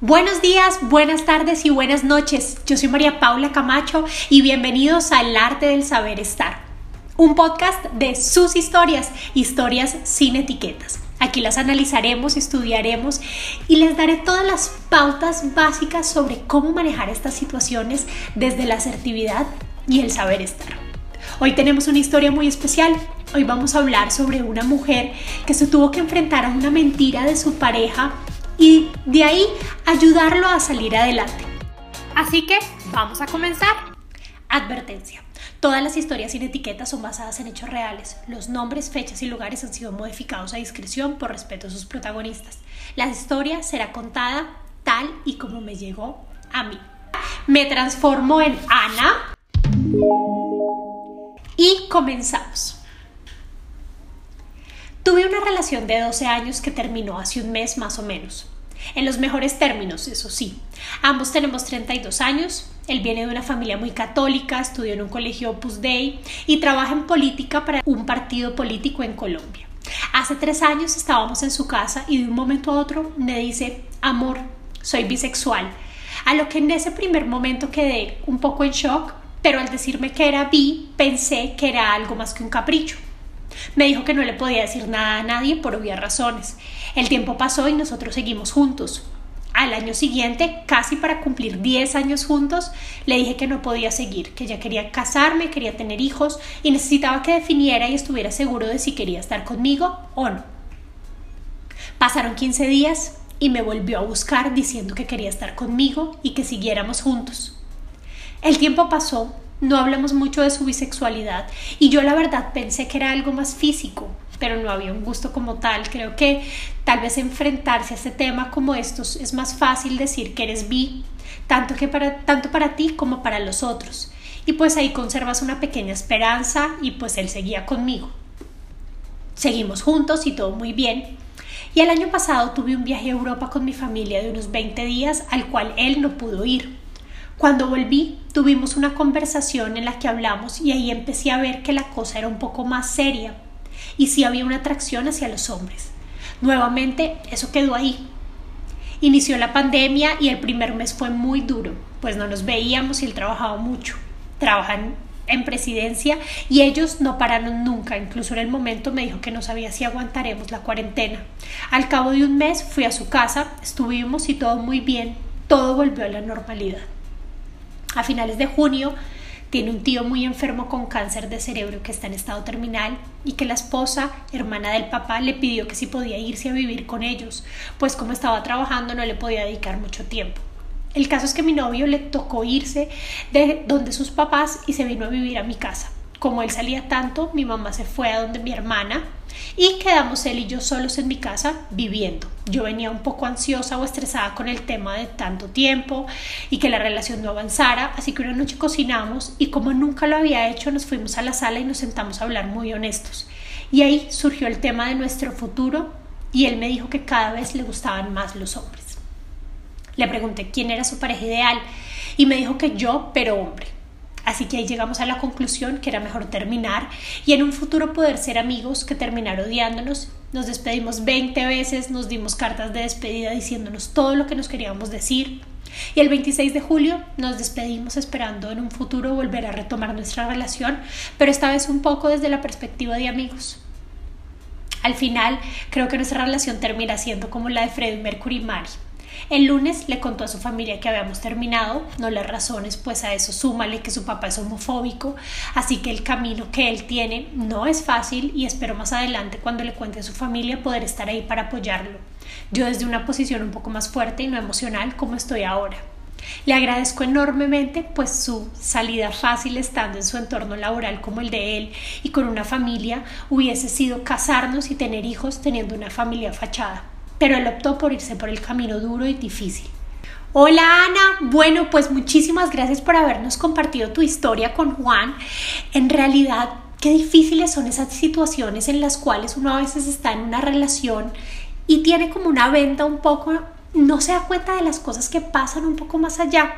Buenos días, buenas tardes y buenas noches. Yo soy María Paula Camacho y bienvenidos al Arte del Saber Estar, un podcast de sus historias, historias sin etiquetas. Aquí las analizaremos, estudiaremos y les daré todas las pautas básicas sobre cómo manejar estas situaciones desde la asertividad y el saber estar. Hoy tenemos una historia muy especial. Hoy vamos a hablar sobre una mujer que se tuvo que enfrentar a una mentira de su pareja y de ahí ayudarlo a salir adelante. Así que vamos a comenzar. Advertencia. Todas las historias sin etiquetas son basadas en hechos reales. Los nombres, fechas y lugares han sido modificados a discreción por respeto a sus protagonistas. La historia será contada tal y como me llegó a mí. Me transformo en Ana y comenzamos. Tuve una relación de 12 años que terminó hace un mes más o menos. En los mejores términos, eso sí. Ambos tenemos 32 años. Él viene de una familia muy católica, estudió en un colegio Opus Dei y trabaja en política para un partido político en Colombia. Hace tres años estábamos en su casa y de un momento a otro me dice, amor, soy bisexual. A lo que en ese primer momento quedé un poco en shock, pero al decirme que era bi, pensé que era algo más que un capricho. Me dijo que no le podía decir nada a nadie por obvias razones. El tiempo pasó y nosotros seguimos juntos. Al año siguiente, casi para cumplir 10 años juntos, le dije que no podía seguir, que ya quería casarme, quería tener hijos y necesitaba que definiera y estuviera seguro de si quería estar conmigo o no. Pasaron 15 días y me volvió a buscar diciendo que quería estar conmigo y que siguiéramos juntos. El tiempo pasó no hablamos mucho de su bisexualidad y yo la verdad pensé que era algo más físico, pero no había un gusto como tal. Creo que tal vez enfrentarse a este tema como estos es más fácil decir que eres bi, tanto, que para, tanto para ti como para los otros. Y pues ahí conservas una pequeña esperanza y pues él seguía conmigo. Seguimos juntos y todo muy bien. Y el año pasado tuve un viaje a Europa con mi familia de unos 20 días al cual él no pudo ir. Cuando volví, tuvimos una conversación en la que hablamos y ahí empecé a ver que la cosa era un poco más seria y sí había una atracción hacia los hombres. Nuevamente, eso quedó ahí. Inició la pandemia y el primer mes fue muy duro, pues no nos veíamos y él trabajaba mucho. Trabajan en presidencia y ellos no pararon nunca. Incluso en el momento me dijo que no sabía si aguantaremos la cuarentena. Al cabo de un mes fui a su casa, estuvimos y todo muy bien. Todo volvió a la normalidad. A finales de junio tiene un tío muy enfermo con cáncer de cerebro que está en estado terminal y que la esposa, hermana del papá, le pidió que si podía irse a vivir con ellos, pues como estaba trabajando no le podía dedicar mucho tiempo. El caso es que mi novio le tocó irse de donde sus papás y se vino a vivir a mi casa. Como él salía tanto, mi mamá se fue a donde mi hermana y quedamos él y yo solos en mi casa viviendo. Yo venía un poco ansiosa o estresada con el tema de tanto tiempo y que la relación no avanzara, así que una noche cocinamos y como nunca lo había hecho nos fuimos a la sala y nos sentamos a hablar muy honestos. Y ahí surgió el tema de nuestro futuro y él me dijo que cada vez le gustaban más los hombres. Le pregunté quién era su pareja ideal y me dijo que yo, pero hombre. Así que ahí llegamos a la conclusión que era mejor terminar y en un futuro poder ser amigos que terminar odiándonos. Nos despedimos 20 veces, nos dimos cartas de despedida diciéndonos todo lo que nos queríamos decir. Y el 26 de julio nos despedimos esperando en un futuro volver a retomar nuestra relación, pero esta vez un poco desde la perspectiva de amigos. Al final, creo que nuestra relación termina siendo como la de Freddie Mercury y Mary el lunes le contó a su familia que habíamos terminado, no le razones, pues a eso súmale que su papá es homofóbico, así que el camino que él tiene no es fácil y espero más adelante cuando le cuente a su familia poder estar ahí para apoyarlo. Yo desde una posición un poco más fuerte y no emocional como estoy ahora. Le agradezco enormemente pues su salida fácil estando en su entorno laboral como el de él y con una familia hubiese sido casarnos y tener hijos teniendo una familia fachada pero él optó por irse por el camino duro y difícil. Hola Ana, bueno pues muchísimas gracias por habernos compartido tu historia con Juan. En realidad, qué difíciles son esas situaciones en las cuales uno a veces está en una relación y tiene como una venta un poco, no se da cuenta de las cosas que pasan un poco más allá.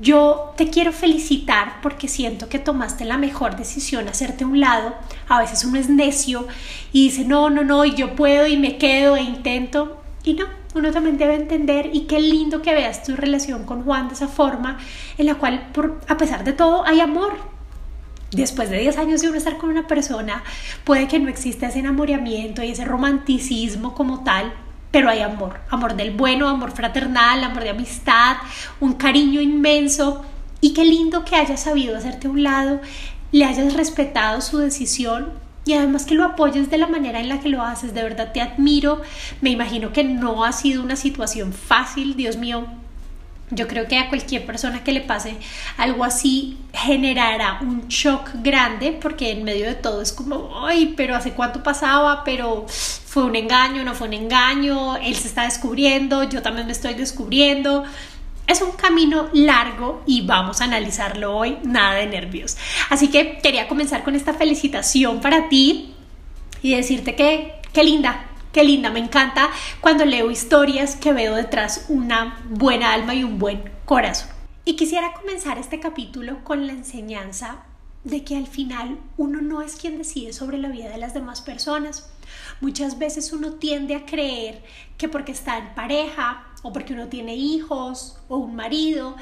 Yo te quiero felicitar porque siento que tomaste la mejor decisión, hacerte un lado. A veces uno es necio y dice, no, no, no, y yo puedo y me quedo e intento. Y no, uno también debe entender y qué lindo que veas tu relación con Juan de esa forma en la cual por, a pesar de todo hay amor. Después de 10 años de uno estar con una persona, puede que no exista ese enamoramiento y ese romanticismo como tal, pero hay amor, amor del bueno, amor fraternal, amor de amistad, un cariño inmenso y qué lindo que hayas sabido hacerte a un lado, le hayas respetado su decisión y además que lo apoyes de la manera en la que lo haces. De verdad te admiro. Me imagino que no ha sido una situación fácil, Dios mío. Yo creo que a cualquier persona que le pase algo así generará un shock grande porque en medio de todo es como, ay, pero hace cuánto pasaba, pero fue un engaño, no fue un engaño, él se está descubriendo, yo también me estoy descubriendo. Es un camino largo y vamos a analizarlo hoy, nada de nervios. Así que quería comenzar con esta felicitación para ti y decirte que qué linda, qué linda, me encanta cuando leo historias que veo detrás una buena alma y un buen corazón. Y quisiera comenzar este capítulo con la enseñanza de que al final uno no es quien decide sobre la vida de las demás personas. Muchas veces uno tiende a creer que porque está en pareja o porque uno tiene hijos o un marido,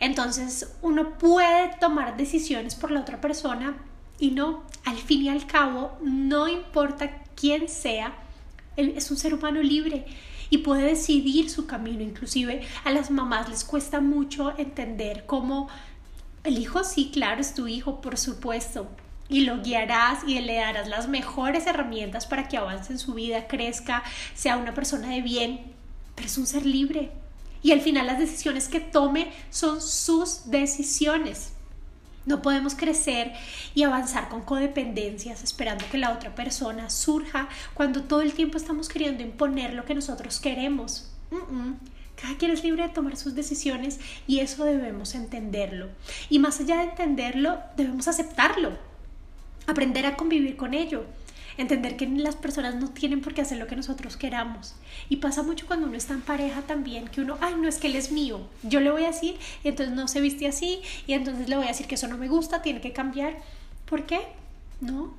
entonces uno puede tomar decisiones por la otra persona y no, al fin y al cabo, no importa quién sea, es un ser humano libre y puede decidir su camino. Inclusive a las mamás les cuesta mucho entender cómo el hijo sí, claro, es tu hijo, por supuesto, y lo guiarás y le darás las mejores herramientas para que avance en su vida, crezca, sea una persona de bien, pero es un ser libre. Y al final las decisiones que tome son sus decisiones. No podemos crecer y avanzar con codependencias esperando que la otra persona surja cuando todo el tiempo estamos queriendo imponer lo que nosotros queremos. Cada quien es libre de tomar sus decisiones y eso debemos entenderlo. Y más allá de entenderlo, debemos aceptarlo aprender a convivir con ello, entender que las personas no tienen por qué hacer lo que nosotros queramos. Y pasa mucho cuando uno está en pareja también, que uno, ay, no es que él es mío, yo le voy a decir, y entonces no se viste así, y entonces le voy a decir que eso no me gusta, tiene que cambiar. ¿Por qué? No.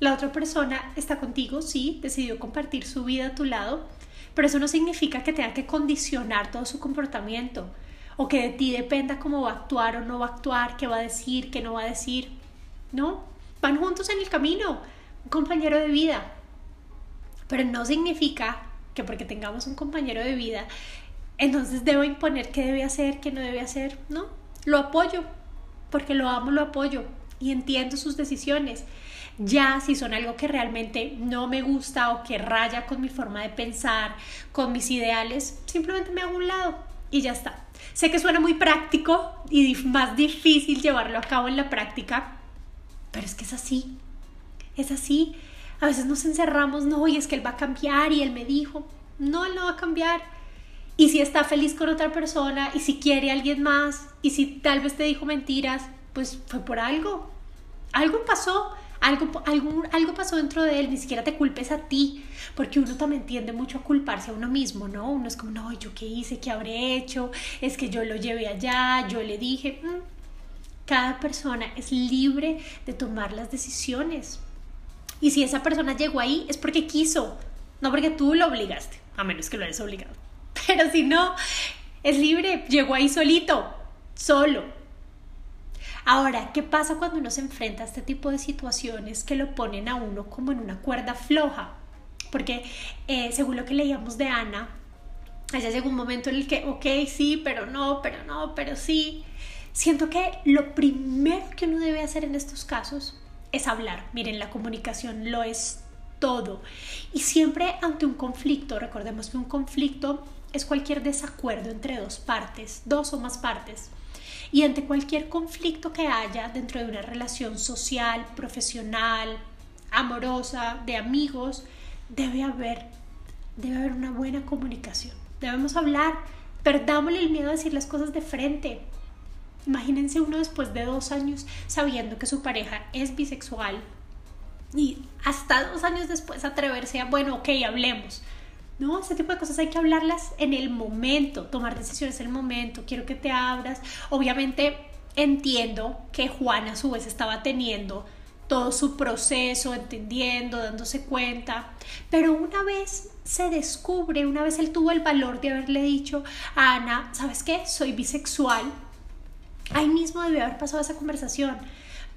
La otra persona está contigo, sí, decidió compartir su vida a tu lado, pero eso no significa que tenga que condicionar todo su comportamiento o que de ti dependa cómo va a actuar o no va a actuar, qué va a decir, qué no va a decir. No, van juntos en el camino, un compañero de vida. Pero no significa que porque tengamos un compañero de vida, entonces debo imponer qué debe hacer, qué no debe hacer. No, lo apoyo, porque lo amo, lo apoyo y entiendo sus decisiones. Ya si son algo que realmente no me gusta o que raya con mi forma de pensar, con mis ideales, simplemente me hago un lado y ya está. Sé que suena muy práctico y más difícil llevarlo a cabo en la práctica, pero es que es así, es así. A veces nos encerramos, no, y es que él va a cambiar y él me dijo, no, él no va a cambiar. Y si está feliz con otra persona, y si quiere a alguien más, y si tal vez te dijo mentiras, pues fue por algo. Algo pasó, algo, algo, algo pasó dentro de él, ni siquiera te culpes a ti, porque uno también tiende mucho a culparse a uno mismo, ¿no? Uno es como, no, ¿yo qué hice? ¿Qué habré hecho? Es que yo lo llevé allá, yo le dije, mm, cada persona es libre de tomar las decisiones. Y si esa persona llegó ahí es porque quiso, no porque tú lo obligaste, a menos que lo hayas obligado. Pero si no, es libre, llegó ahí solito, solo. Ahora, ¿qué pasa cuando uno se enfrenta a este tipo de situaciones que lo ponen a uno como en una cuerda floja? Porque eh, según lo que leíamos de Ana, allá llegó un momento en el que, ok, sí, pero no, pero no, pero sí. Siento que lo primero que uno debe hacer en estos casos es hablar. Miren, la comunicación lo es todo. Y siempre ante un conflicto, recordemos que un conflicto es cualquier desacuerdo entre dos partes, dos o más partes. Y ante cualquier conflicto que haya dentro de una relación social, profesional, amorosa, de amigos, debe haber, debe haber una buena comunicación. Debemos hablar, perdámosle el miedo a decir las cosas de frente. Imagínense uno después de dos años sabiendo que su pareja es bisexual y hasta dos años después atreverse a, bueno, ok, hablemos. No, ese tipo de cosas hay que hablarlas en el momento, tomar decisiones en el momento, quiero que te abras. Obviamente entiendo que Juan a su vez estaba teniendo todo su proceso, entendiendo, dándose cuenta. Pero una vez se descubre, una vez él tuvo el valor de haberle dicho a Ana, ¿sabes qué? Soy bisexual. Ahí mismo debió haber pasado esa conversación.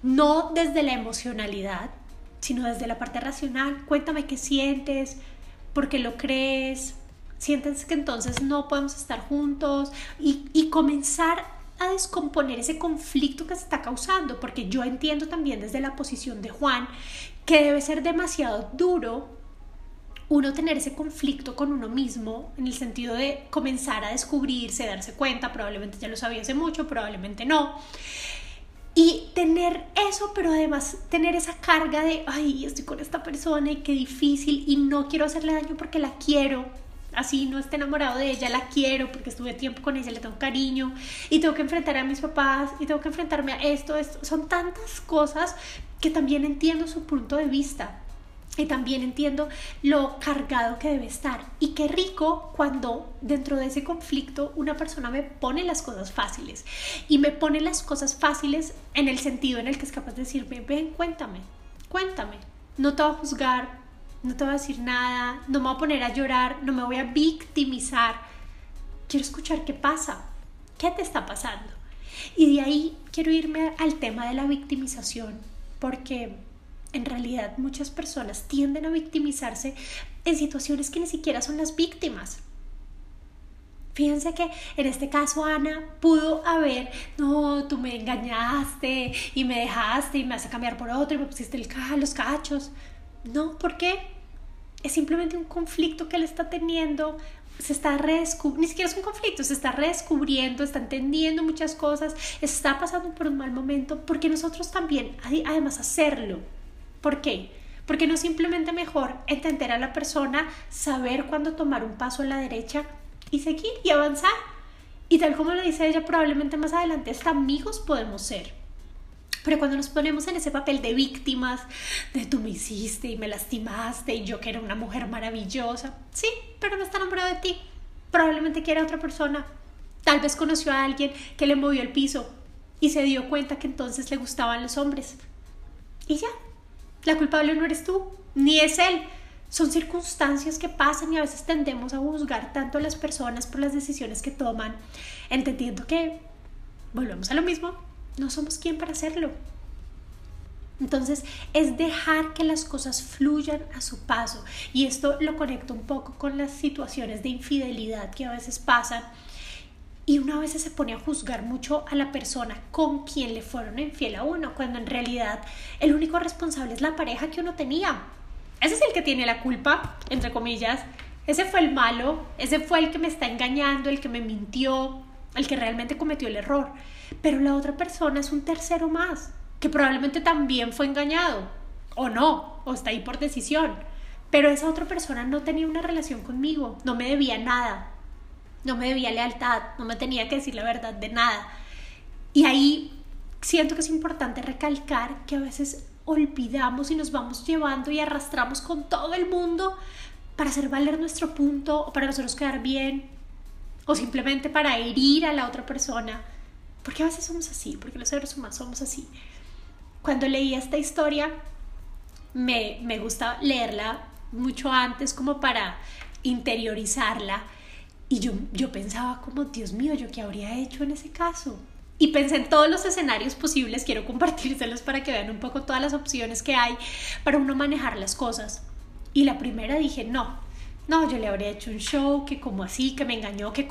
No desde la emocionalidad, sino desde la parte racional. Cuéntame qué sientes, por qué lo crees, sientes que entonces no podemos estar juntos y, y comenzar a descomponer ese conflicto que se está causando, porque yo entiendo también desde la posición de Juan que debe ser demasiado duro uno tener ese conflicto con uno mismo en el sentido de comenzar a descubrirse, darse cuenta, probablemente ya lo sabía hace mucho, probablemente no. Y tener eso, pero además tener esa carga de, ay, estoy con esta persona y qué difícil y no quiero hacerle daño porque la quiero, así no esté enamorado de ella, la quiero porque estuve tiempo con ella, le tengo cariño y tengo que enfrentar a mis papás y tengo que enfrentarme a esto, esto. Son tantas cosas que también entiendo su punto de vista. Y también entiendo lo cargado que debe estar. Y qué rico cuando dentro de ese conflicto una persona me pone las cosas fáciles. Y me pone las cosas fáciles en el sentido en el que es capaz de decirme, ven, cuéntame, cuéntame. No te voy a juzgar, no te voy a decir nada, no me voy a poner a llorar, no me voy a victimizar. Quiero escuchar qué pasa, qué te está pasando. Y de ahí quiero irme al tema de la victimización, porque en realidad muchas personas tienden a victimizarse en situaciones que ni siquiera son las víctimas. Fíjense que en este caso Ana pudo haber, no, tú me engañaste y me dejaste y me vas cambiar por otro y me pusiste el los cachos. No, ¿por qué? es simplemente un conflicto que él está teniendo, se está redescubriendo, ni siquiera es un conflicto, se está redescubriendo, está entendiendo muchas cosas, está pasando por un mal momento, porque nosotros también, además, hacerlo. ¿Por qué? Porque no simplemente mejor entender a la persona, saber cuándo tomar un paso a la derecha y seguir y avanzar. Y tal como le dice ella, probablemente más adelante hasta amigos podemos ser. Pero cuando nos ponemos en ese papel de víctimas, de tú me hiciste y me lastimaste y yo que era una mujer maravillosa, sí, pero no está enamorado de ti. Probablemente quiera otra persona. Tal vez conoció a alguien que le movió el piso y se dio cuenta que entonces le gustaban los hombres. Y ya, la culpable no eres tú, ni es él. Son circunstancias que pasan y a veces tendemos a juzgar tanto a las personas por las decisiones que toman, entendiendo que volvemos a lo mismo, no somos quien para hacerlo. Entonces es dejar que las cosas fluyan a su paso. Y esto lo conecto un poco con las situaciones de infidelidad que a veces pasan. Y una vez se pone a juzgar mucho a la persona con quien le fueron infiel a uno, cuando en realidad el único responsable es la pareja que uno tenía. Ese es el que tiene la culpa, entre comillas. Ese fue el malo, ese fue el que me está engañando, el que me mintió, el que realmente cometió el error pero la otra persona es un tercero más, que probablemente también fue engañado, o no, o está ahí por decisión, pero esa otra persona no tenía una relación conmigo, no me debía nada, no me debía lealtad, no me tenía que decir la verdad de nada. Y ahí siento que es importante recalcar que a veces olvidamos y nos vamos llevando y arrastramos con todo el mundo para hacer valer nuestro punto o para nosotros quedar bien o simplemente para herir a la otra persona. Porque a veces somos así, porque los seres humanos somos así. Cuando leí esta historia, me, me gusta leerla mucho antes como para interiorizarla. Y yo, yo pensaba como, Dios mío, ¿yo qué habría hecho en ese caso? Y pensé en todos los escenarios posibles, quiero compartírselos para que vean un poco todas las opciones que hay para uno manejar las cosas. Y la primera dije, no, no, yo le habría hecho un show, que como así, que me engañó, que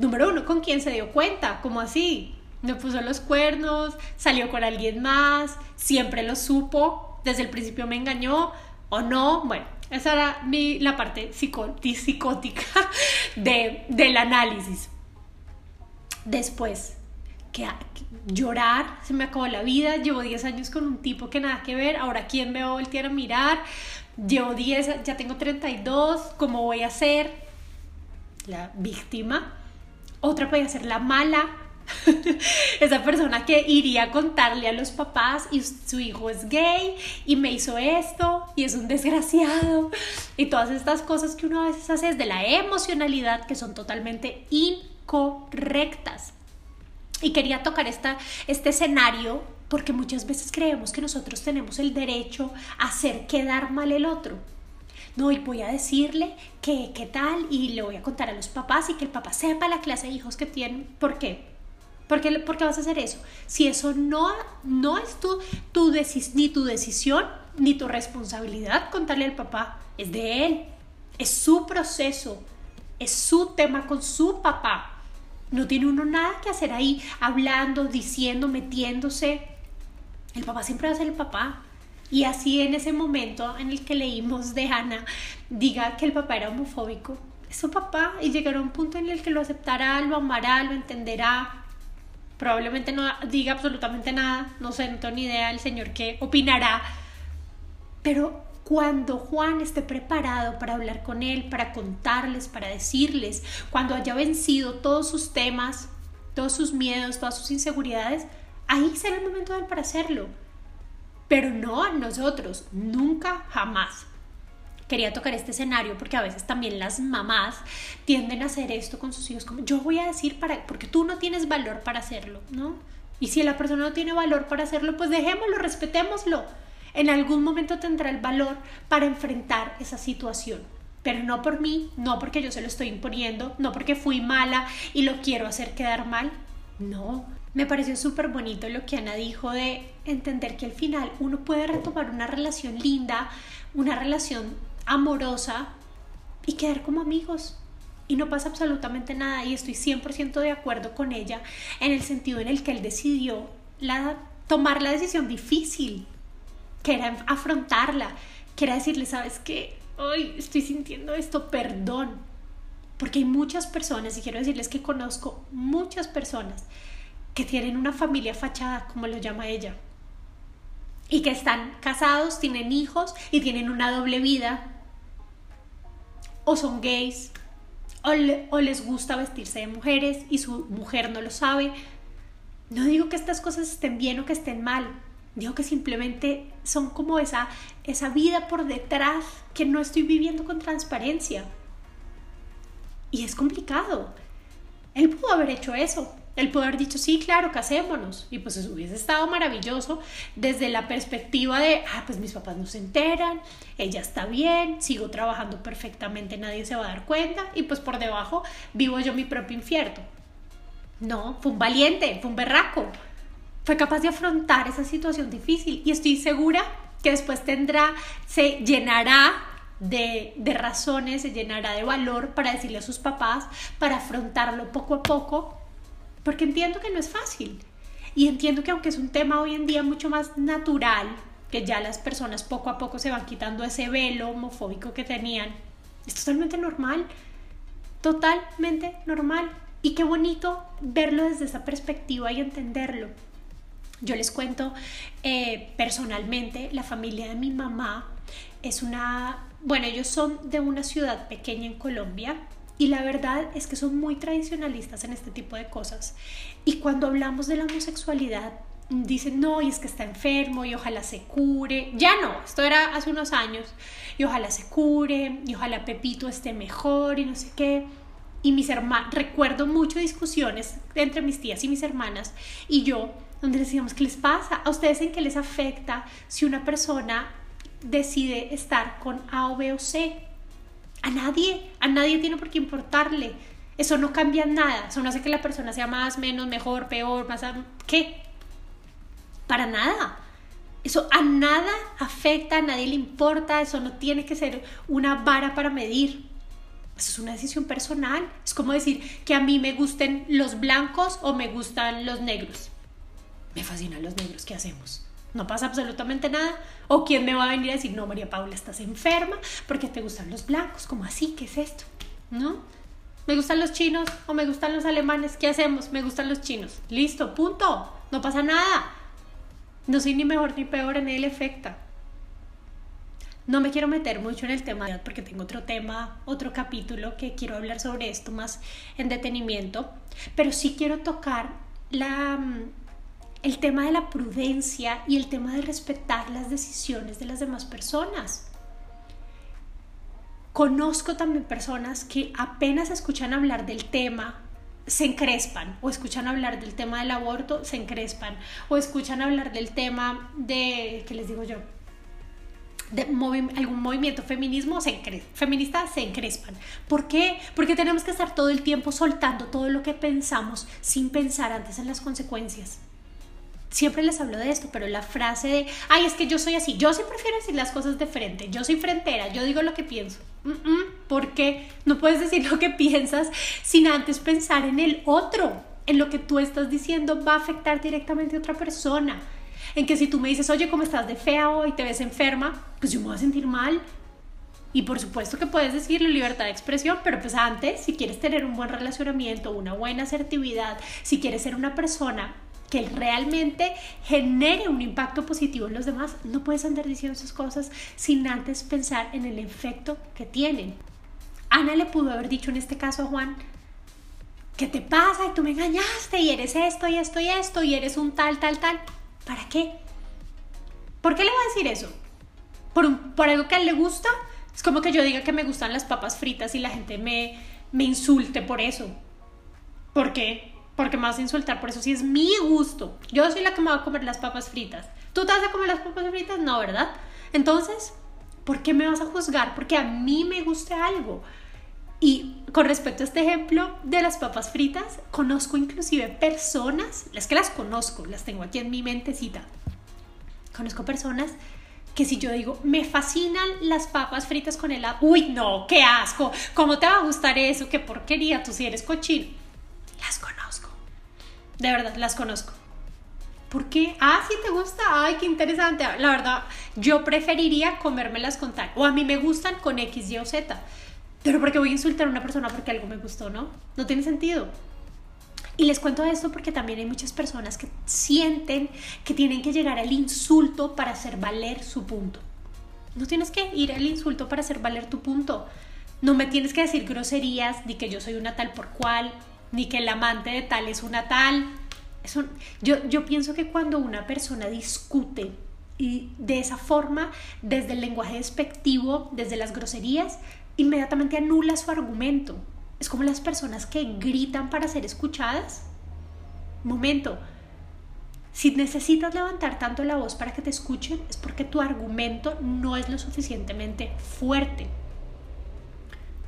número uno, ¿con quién se dio cuenta? como así? me puso los cuernos, salió con alguien más, siempre lo supo, desde el principio me engañó o no. Bueno, esa era mi, la parte psicótica de, del análisis. Después, que, llorar, se me acabó la vida, llevo 10 años con un tipo que nada que ver, ahora quién me va a voltear a mirar, llevo 10, ya tengo 32, ¿cómo voy a ser? La víctima. Otra puede ser la mala, esa persona que iría a contarle a los papás y su hijo es gay y me hizo esto y es un desgraciado y todas estas cosas que uno a veces hace desde la emocionalidad que son totalmente incorrectas. Y quería tocar esta, este escenario porque muchas veces creemos que nosotros tenemos el derecho a hacer quedar mal el otro. No, y voy a decirle que qué tal y le voy a contar a los papás y que el papá sepa la clase de hijos que tienen. ¿Por qué? ¿Por qué, por qué vas a hacer eso? Si eso no, no es tu, tu ni tu decisión ni tu responsabilidad contarle al papá, es de él, es su proceso, es su tema con su papá. No tiene uno nada que hacer ahí hablando, diciendo, metiéndose. El papá siempre va a ser el papá. Y así en ese momento en el que leímos de Hannah, diga que el papá era homofóbico, es su papá y llegará a un punto en el que lo aceptará, lo amará, lo entenderá. Probablemente no diga absolutamente nada, no sé, no tengo ni idea del Señor qué opinará. Pero cuando Juan esté preparado para hablar con él, para contarles, para decirles, cuando haya vencido todos sus temas, todos sus miedos, todas sus inseguridades, ahí será el momento para hacerlo. Pero no a nosotros, nunca, jamás. Quería tocar este escenario porque a veces también las mamás tienden a hacer esto con sus hijos, como yo voy a decir para, porque tú no tienes valor para hacerlo, ¿no? Y si la persona no tiene valor para hacerlo, pues dejémoslo, respetémoslo en algún momento tendrá el valor para enfrentar esa situación. Pero no por mí, no porque yo se lo estoy imponiendo, no porque fui mala y lo quiero hacer quedar mal. No, me pareció súper bonito lo que Ana dijo de entender que al final uno puede retomar una relación linda, una relación amorosa y quedar como amigos. Y no pasa absolutamente nada y estoy 100% de acuerdo con ella en el sentido en el que él decidió la, tomar la decisión difícil que era afrontarla, que era decirle, sabes qué, hoy estoy sintiendo esto, perdón. Porque hay muchas personas, y quiero decirles que conozco muchas personas que tienen una familia fachada, como lo llama ella, y que están casados, tienen hijos y tienen una doble vida, o son gays, o, les gusta vestirse de mujeres y su mujer no lo sabe. No digo que estas cosas estén bien o que estén mal, Digo que simplemente son como esa, esa vida por detrás que no estoy viviendo con transparencia. Y es complicado. Él pudo haber hecho eso. Pudo haber dicho, sí, claro, casémonos. Y pues eso hubiese estado maravilloso desde la perspectiva de, ah, pues mis papás no se enteran, ella está bien, sigo trabajando perfectamente, nadie se va a dar cuenta y pues por debajo vivo yo mi propio infierno. No, fue un valiente, fue un berraco fue capaz de afrontar esa situación difícil y estoy segura que después tendrá, se llenará de, de, razones, se llenará de valor para decirle a sus papás, para afrontarlo poco a poco, porque entiendo que no es fácil. Y entiendo que aunque es un tema hoy en día mucho más natural, que ya las personas poco a poco se van quitando ese velo homofóbico que tenían, es totalmente normal, totalmente normal. Y qué bonito verlo desde esa perspectiva y entenderlo. Yo les cuento eh, personalmente, la familia de mi mamá es una, bueno, ellos son de una ciudad pequeña en Colombia y la verdad es que son muy tradicionalistas en este tipo de cosas. Y cuando hablamos de la homosexualidad, dicen, no, y es que está enfermo y ojalá se cure. Ya no, esto era hace unos años. Y ojalá se cure, y ojalá Pepito esté mejor y no sé qué. Y mis hermanos, recuerdo mucho discusiones entre mis tías y mis hermanas y yo donde decíamos, ¿qué les pasa? ¿A ustedes en qué les afecta si una persona decide estar con A o B o C? A nadie, a nadie tiene por qué importarle. Eso no cambia nada, eso no hace que la persona sea más, menos, mejor, peor, más... ¿Qué? Para nada. Eso a nada afecta, a nadie le importa, eso no tiene que ser una vara para medir. Eso es una decisión personal. Es como decir que a mí me gusten los blancos o me gustan los negros me fascinan los negros, ¿qué hacemos? No pasa absolutamente nada. O quién me va a venir a decir, no, María Paula, estás enferma porque te gustan los blancos. ¿Cómo así? ¿Qué es esto? ¿No? Me gustan los chinos o me gustan los alemanes. ¿Qué hacemos? Me gustan los chinos. Listo, punto. No pasa nada. No soy ni mejor ni peor en el efecto. No me quiero meter mucho en el tema porque tengo otro tema, otro capítulo que quiero hablar sobre esto más en detenimiento, pero sí quiero tocar la, mm, el tema de la prudencia y el tema de respetar las decisiones de las demás personas. Conozco también personas que apenas escuchan hablar del tema se encrespan o escuchan hablar del tema del aborto, se encrespan o escuchan hablar del tema de, ¿qué les digo yo? de algún movimiento feminismo se feminista se encrespan. ¿Por qué? Porque tenemos que estar todo el tiempo soltando todo lo que pensamos sin pensar antes en las consecuencias. Siempre les hablo de esto, pero la frase de, ay, es que yo soy así, yo sí prefiero decir las cosas de frente, yo soy frentera, yo digo lo que pienso. ¿Por qué no puedes decir lo que piensas sin antes pensar en el otro? En lo que tú estás diciendo va a afectar directamente a otra persona en que si tú me dices, oye, ¿cómo estás de fea hoy? ¿Te ves enferma? Pues yo me voy a sentir mal. Y por supuesto que puedes decirle libertad de expresión, pero pues antes, si quieres tener un buen relacionamiento, una buena asertividad, si quieres ser una persona que realmente genere un impacto positivo en los demás, no puedes andar diciendo esas cosas sin antes pensar en el efecto que tienen. Ana le pudo haber dicho en este caso a Juan, ¿qué te pasa? Y tú me engañaste y eres esto y esto y esto y eres un tal, tal, tal. ¿Para qué? ¿Por qué le voy a decir eso? ¿Por, ¿Por algo que a él le gusta? Es como que yo diga que me gustan las papas fritas y la gente me, me insulte por eso. ¿Por qué? Porque me vas a insultar por eso si es mi gusto. Yo soy la que me va a comer las papas fritas. ¿Tú te vas a comer las papas fritas? No, ¿verdad? Entonces, ¿por qué me vas a juzgar? Porque a mí me guste algo. Y con respecto a este ejemplo de las papas fritas, conozco inclusive personas, es que las conozco, las tengo aquí en mi mentecita. Conozco personas que si yo digo, me fascinan las papas fritas con helado, uy, no, qué asco, ¿cómo te va a gustar eso? Qué porquería, tú si eres cochino. Las conozco, de verdad, las conozco. ¿Por qué? Ah, sí te gusta, ay, qué interesante. La verdad, yo preferiría comérmelas con tal, o a mí me gustan con X, Y o Z pero porque voy a insultar a una persona porque algo me gustó, ¿no? No tiene sentido. Y les cuento esto porque también hay muchas personas que sienten que tienen que llegar al insulto para hacer valer su punto. No tienes que ir al insulto para hacer valer tu punto. No me tienes que decir groserías, ni que yo soy una tal por cual, ni que el amante de tal es una tal. Eso, yo, yo pienso que cuando una persona discute y de esa forma, desde el lenguaje despectivo, desde las groserías, inmediatamente anula su argumento. Es como las personas que gritan para ser escuchadas. Momento. Si necesitas levantar tanto la voz para que te escuchen, es porque tu argumento no es lo suficientemente fuerte.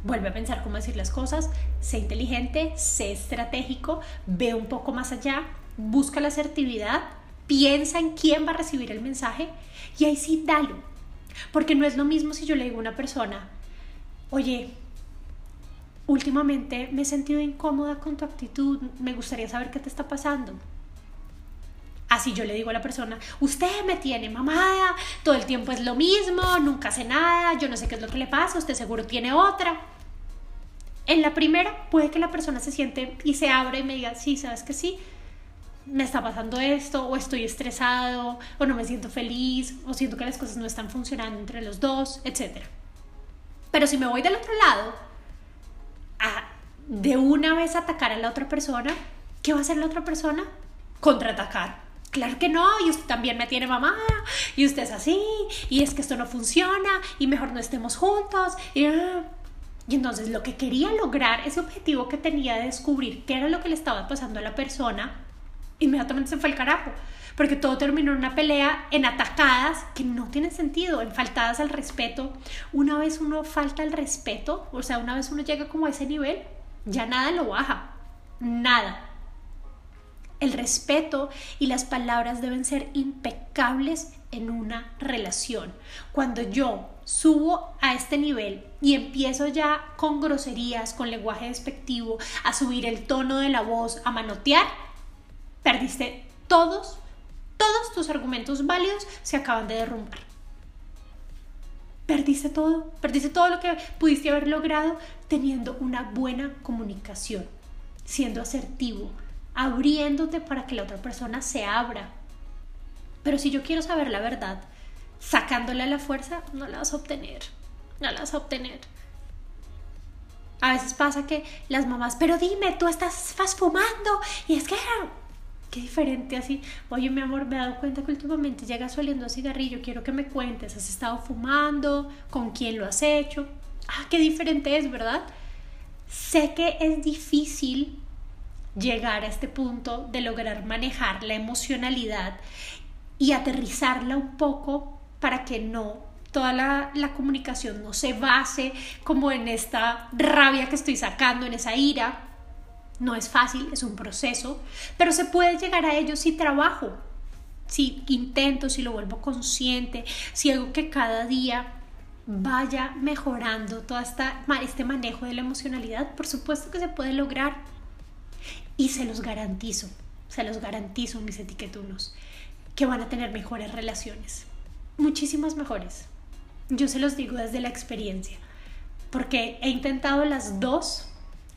Vuelve a pensar cómo decir las cosas, sé inteligente, sé estratégico, ve un poco más allá, busca la asertividad, piensa en quién va a recibir el mensaje y ahí sí dalo. Porque no es lo mismo si yo le digo a una persona, oye, últimamente me he sentido incómoda con tu actitud, me gustaría saber qué te está pasando. Así yo le digo a la persona, usted me tiene mamada, todo el tiempo es lo mismo, nunca hace nada, yo no sé qué es lo que le pasa, usted seguro tiene otra. En la primera puede que la persona se siente y se abre y me diga, sí, sabes que sí, me está pasando esto, o estoy estresado, o no me siento feliz, o siento que las cosas no están funcionando entre los dos, etcétera. Pero si me voy del otro lado, a de una vez atacar a la otra persona, ¿qué va a hacer la otra persona? Contraatacar. Claro que no, y usted también me tiene mamá, y usted es así, y es que esto no funciona, y mejor no estemos juntos. Y, entonces lo que quería lograr, ese objetivo que tenía de descubrir qué era lo que le estaba pasando a la persona, inmediatamente se fue al carajo porque todo terminó en una pelea, en atacadas que no tienen sentido, en faltadas al respeto. Una vez uno falta el respeto, o sea, una vez uno llega como a ese nivel, ya nada lo baja, nada. El respeto y las palabras deben ser impecables en una relación. Cuando yo subo a este nivel y empiezo ya con groserías, con lenguaje despectivo, a subir el tono de la voz, a manotear, perdiste todos todos tus argumentos válidos se acaban de derrumbar. Perdiste todo, perdiste todo lo que pudiste haber logrado teniendo una buena comunicación, siendo asertivo, abriéndote para que la otra persona se abra. Pero si yo quiero saber la verdad, sacándole a la fuerza, no la vas a obtener, no la vas a obtener. A veces pasa que las mamás, pero dime, tú estás, fumando y es que qué diferente así. Oye, mi amor, me he dado cuenta que últimamente llegas oliendo a cigarrillo, quiero que me cuentes, ¿has estado fumando? ¿Con quién lo has hecho? Ah, qué diferente es, ¿verdad? Sé que es difícil llegar a este punto de lograr manejar la emocionalidad y aterrizarla un poco para que no toda la, la, comunicación no se base como en esta rabia que estoy sacando, en esa ira. No es fácil, es un proceso, pero se puede llegar a ello si trabajo, si intento, si lo vuelvo consciente, si hago que cada día vaya mejorando todo este manejo de la emocionalidad, por supuesto que se puede lograr. Y se los garantizo, se los garantizo, mis etiquetunos, que van a tener mejores relaciones, muchísimas mejores. Yo se los digo desde la experiencia, porque he intentado las dos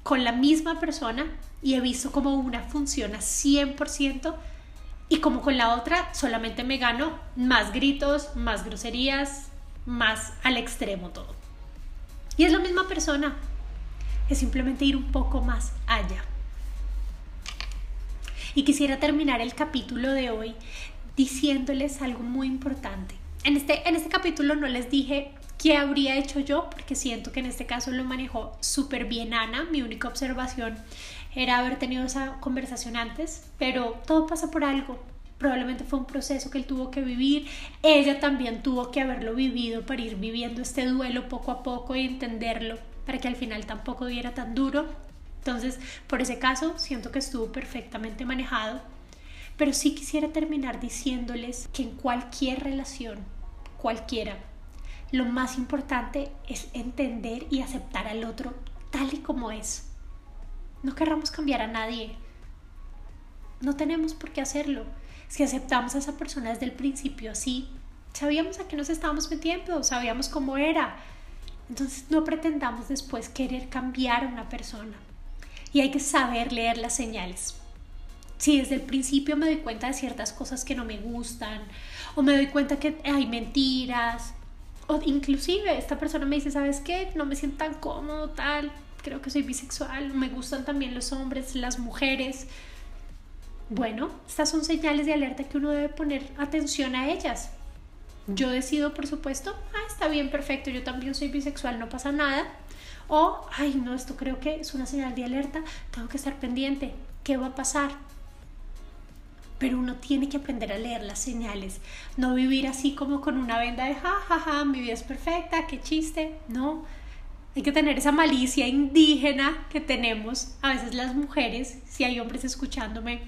con la misma persona y he visto como una funciona 100% y como con la otra solamente me gano más gritos, más groserías, más al extremo todo. Y es la misma persona, es simplemente ir un poco más allá. Y quisiera terminar el capítulo de hoy diciéndoles algo muy importante. En este, en este capítulo no les dije qué habría hecho yo, porque siento que en este caso lo manejó súper bien Ana. Mi única observación era haber tenido esa conversación antes, pero todo pasa por algo. Probablemente fue un proceso que él tuvo que vivir. Ella también tuvo que haberlo vivido para ir viviendo este duelo poco a poco y entenderlo para que al final tampoco diera tan duro. Entonces, por ese caso, siento que estuvo perfectamente manejado. Pero sí quisiera terminar diciéndoles que en cualquier relación, cualquiera, lo más importante es entender y aceptar al otro tal y como es. No querramos cambiar a nadie. No tenemos por qué hacerlo. Si aceptamos a esa persona desde el principio así, sabíamos a qué nos estábamos metiendo, sabíamos cómo era. Entonces no pretendamos después querer cambiar a una persona y hay que saber leer las señales. Si desde el principio me doy cuenta de ciertas cosas que no me gustan, o me doy cuenta que hay mentiras, o inclusive esta persona me dice, ¿sabes qué? No me siento tan cómodo, tal, creo que soy bisexual, me gustan también los hombres, las mujeres. Bueno, estas son señales de alerta que uno debe poner atención a ellas. Yo decido, por supuesto, ah, está bien, perfecto, yo también soy bisexual, no pasa nada. O, ay, no, esto creo que es una señal de alerta, tengo que estar pendiente, ¿qué va a pasar? Pero uno tiene que aprender a leer las señales, no vivir así como con una venda de, ja, ja, ja, mi vida es perfecta, qué chiste, no. Hay que tener esa malicia indígena que tenemos a veces las mujeres, si hay hombres escuchándome,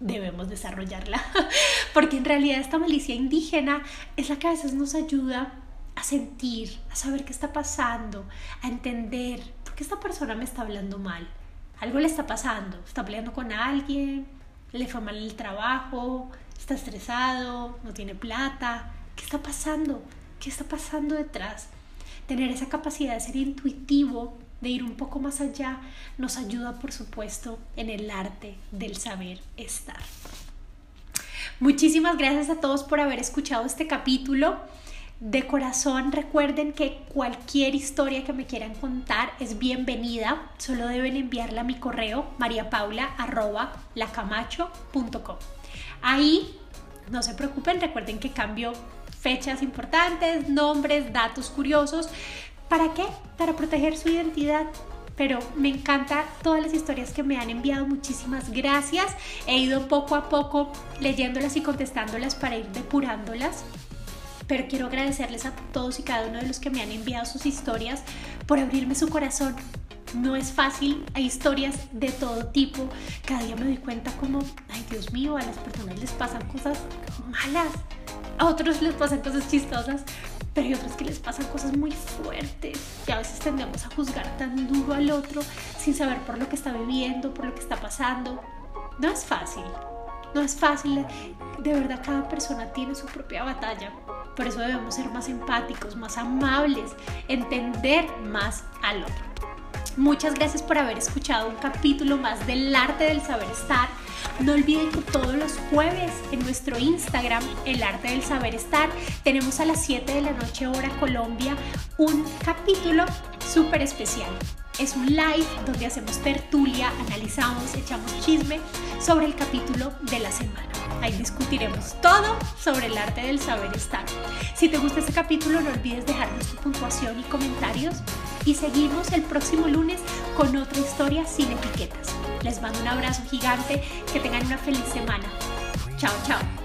debemos desarrollarla, porque en realidad esta malicia indígena es la que a veces nos ayuda a sentir, a saber qué está pasando, a entender por qué esta persona me está hablando mal. Algo le está pasando, está peleando con alguien, le fue mal el trabajo, está estresado, no tiene plata. ¿Qué está pasando? ¿Qué está pasando detrás? Tener esa capacidad de ser intuitivo, de ir un poco más allá, nos ayuda, por supuesto, en el arte del saber estar. Muchísimas gracias a todos por haber escuchado este capítulo. De corazón recuerden que cualquier historia que me quieran contar es bienvenida. Solo deben enviarla a mi correo mariapaula.lacamacho.com. Ahí no se preocupen, recuerden que cambio fechas importantes, nombres, datos curiosos. ¿Para qué? Para proteger su identidad. Pero me encanta todas las historias que me han enviado. Muchísimas gracias. He ido poco a poco leyéndolas y contestándolas para ir depurándolas pero quiero agradecerles a todos y cada uno de los que me han enviado sus historias por abrirme su corazón. No es fácil, hay historias de todo tipo. Cada día me doy cuenta como, ay Dios mío, a las personas les pasan cosas malas, a otros les pasan cosas chistosas, pero hay otros que les pasan cosas muy fuertes y a veces tendemos a juzgar tan duro al otro sin saber por lo que está viviendo, por lo que está pasando. No es fácil, no es fácil. De verdad, cada persona tiene su propia batalla. Por eso debemos ser más empáticos, más amables, entender más al otro. Muchas gracias por haber escuchado un capítulo más del arte del saber estar. No olviden que todos los jueves en nuestro Instagram, el arte del saber estar, tenemos a las 7 de la noche hora Colombia un capítulo súper especial. Es un live donde hacemos tertulia, analizamos, echamos chisme sobre el capítulo de la semana. Ahí discutiremos todo sobre el arte del saber estar. Si te gusta este capítulo, no olvides dejarnos tu puntuación y comentarios. Y seguimos el próximo lunes con otra historia sin etiquetas. Les mando un abrazo gigante, que tengan una feliz semana. Chao, chao.